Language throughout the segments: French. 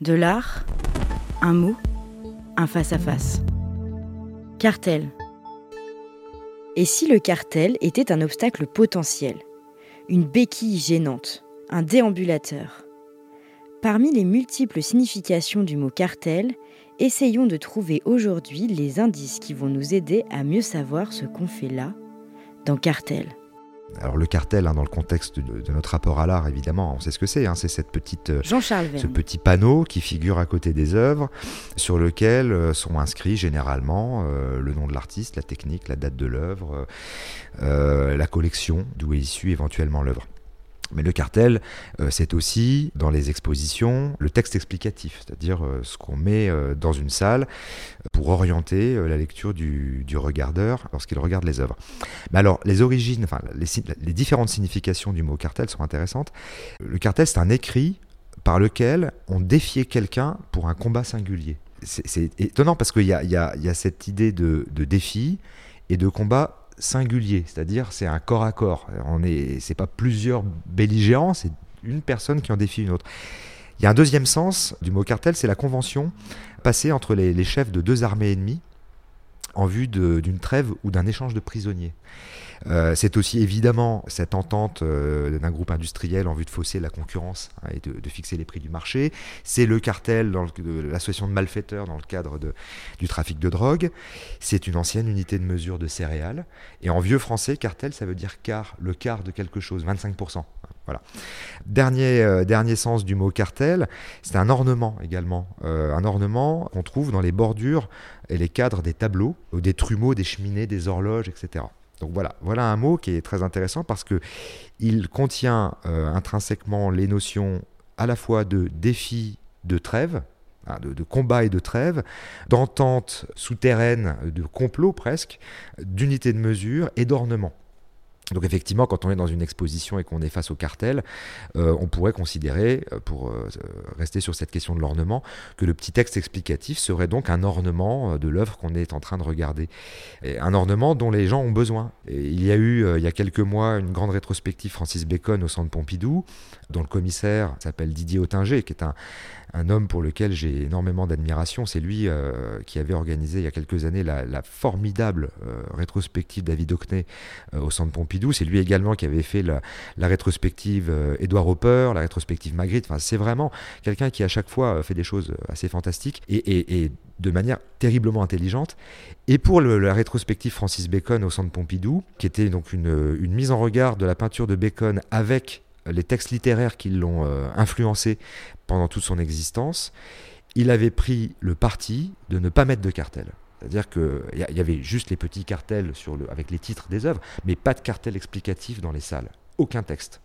De l'art, un mot, un face-à-face. Cartel. Et si le cartel était un obstacle potentiel? Une béquille gênante Un déambulateur Parmi les multiples significations du mot cartel, essayons de trouver aujourd'hui les indices qui vont nous aider à mieux savoir ce qu'on fait là, dans cartel. Alors le cartel, hein, dans le contexte de, notre rapport à l'art, évidemment, on sait ce que c'est. Hein, c'est cette petite, euh, ce petit panneau qui figure à côté des œuvres, sur lequel euh, sont inscrits généralement euh, le nom de l'artiste, la technique, la date de l'œuvre, la collection d'où est issue éventuellement l'œuvre. Mais le cartel, euh, c'est aussi, dans les expositions, le texte explicatif, c'est-à-dire euh, ce qu'on met euh, dans une salle pour orienter la lecture du, regardeur lorsqu'il regarde les œuvres. Mais alors, les origines, enfin, les, les différentes significations du mot cartel sont intéressantes. Le cartel, c'est un écrit par lequel on défiait quelqu'un pour un combat singulier. C'est étonnant parce qu'il y, y a, cette idée de, de défi et de combat singulier, c'est-à-dire c'est un corps à corps. On est, pas plusieurs belligérants, c'est une personne qui en défie une autre. Il y a un deuxième sens du mot cartel, c'est la convention passée entre les chefs de deux armées ennemies en vue d'une trêve ou d'un échange de prisonniers. Euh, c'est aussi évidemment cette entente euh, d'un groupe industriel en vue de fausser la concurrence hein, et de, fixer les prix du marché. C'est le cartel l'association de malfaiteurs dans le cadre du trafic de drogue. C'est une ancienne unité de mesure de céréales. Et en vieux français, cartel, ça veut dire quart, le quart de quelque chose, 25%. Euh, dernier sens du mot cartel, c'est un ornement également. un ornement qu'on trouve dans les bordures et les cadres des tableaux, des trumeaux, des cheminées, des horloges, etc. Donc voilà, voilà un mot qui est très intéressant parce que il contient euh, intrinsèquement les notions à la fois de défi, de trêve, hein, de, combat et de trêve, d'entente souterraine, de complot presque, d'unité de mesure et d'ornement. Donc effectivement, quand on est dans une exposition et qu'on est face au cartel, euh, on pourrait considérer, euh, pour euh, rester sur cette question de l'ornement, que le petit texte explicatif serait donc un ornement de l'œuvre qu'on est en train de regarder. Un ornement dont les gens ont besoin. Il y a eu, il y a quelques mois, une grande rétrospective Francis Bacon au Centre Pompidou, dont le commissaire s'appelle Didier Ottinger, qui est un, homme pour lequel j'ai énormément d'admiration. C'est lui qui avait organisé il y a quelques années la, formidable euh, rétrospective David Hockney au Centre Pompidou. C'est lui également qui avait fait la, rétrospective Édouard Hopper, la rétrospective Magritte. Enfin, c'est vraiment quelqu'un qui à chaque fois fait des choses assez fantastiques et, de manière terriblement intelligente. Et pour la rétrospective Francis Bacon au Centre Pompidou, qui était donc une, une mise en regard de la peinture de Bacon avec les textes littéraires qui l'ont influencé pendant toute son existence, il avait pris le parti de ne pas mettre de cartel. C'est-à-dire qu'il y, avait juste les petits cartels avec les titres des œuvres, mais pas de cartel explicatif dans les salles. Aucun texte.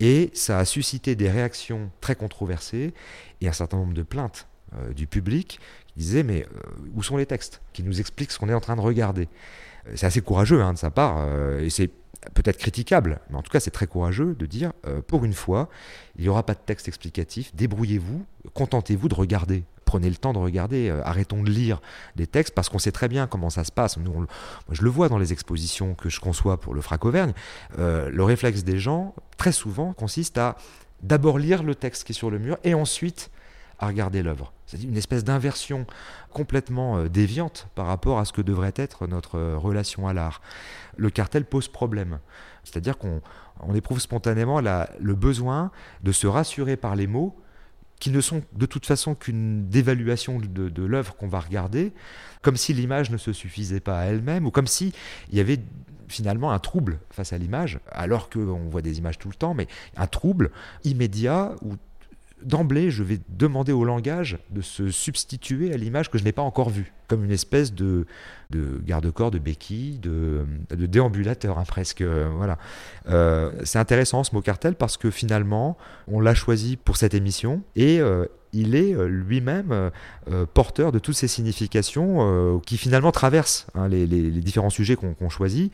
Et ça a suscité des réactions très controversées et un certain nombre de plaintes euh, du public qui disaient Mais euh, où sont les textes qui nous expliquent ce qu'on est en train de regarder? C'est assez courageux hein, de sa part, euh, et c'est peut-être critiquable, mais en tout cas c'est très courageux de dire, euh, pour une fois, il n'y aura pas de texte explicatif, débrouillez-vous, contentez-vous de regarder. Prenez le temps de regarder, euh, arrêtons de lire des textes parce qu'on sait très bien comment ça se passe. Nous, moi, je le vois dans les expositions que je conçois pour le Frac Auvergne. Euh, le réflexe des gens, très souvent, consiste à d'abord lire le texte qui est sur le mur et ensuite à regarder l'œuvre. C'est une espèce d'inversion complètement euh, déviante par rapport à ce que devrait être notre relation à l'art. Le cartel pose problème. C'est-à-dire qu'on éprouve spontanément le besoin de se rassurer par les mots qui ne sont de toute façon qu'une dévaluation de, l'œuvre qu'on va regarder, comme si l'image ne se suffisait pas à elle-même, ou comme si il y avait finalement un trouble face à l'image, alors qu'on voit des images tout le temps, mais un trouble immédiat où d'emblée, je vais demander au langage de se substituer à l'image que je n'ai pas encore vue, comme une espèce de, de garde-corps, de béquille, de, déambulateur, hein, presque. Euh, voilà. Euh, c'est intéressant ce mot cartel parce que finalement, on l'a choisi pour cette émission et euh, il est lui-même porteur de toutes ces significations qui finalement traversent hein, les, différents sujets qu'on choisit.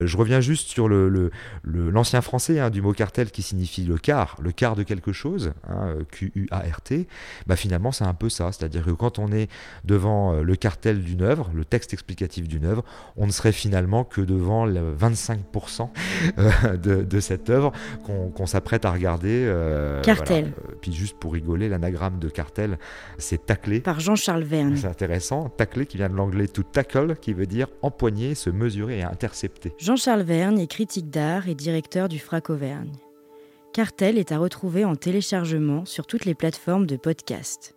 Je reviens juste sur l'ancien français hein, du mot cartel qui signifie le quart, le quart de quelque chose, hein, Q-U-A-R-T. Bah, finalement, c'est un peu ça. C'est-à-dire que quand on est devant le cartel d'une œuvre, le texte explicatif d'une œuvre, on ne serait finalement que devant le 25% de, cette œuvre qu'on s'apprête à regarder. cartel. Puis juste pour rigoler, l'anagramme de cartel, c'est tacler. Par Jean-Charles Verne. C'est intéressant. Tacler qui vient de l'anglais to tackle, qui veut dire empoigner, se mesurer et intercepter. Jean-Charles Verne est critique d'art et directeur du FRAC Auvergne. Cartel est à retrouver en téléchargement sur toutes les plateformes de podcast.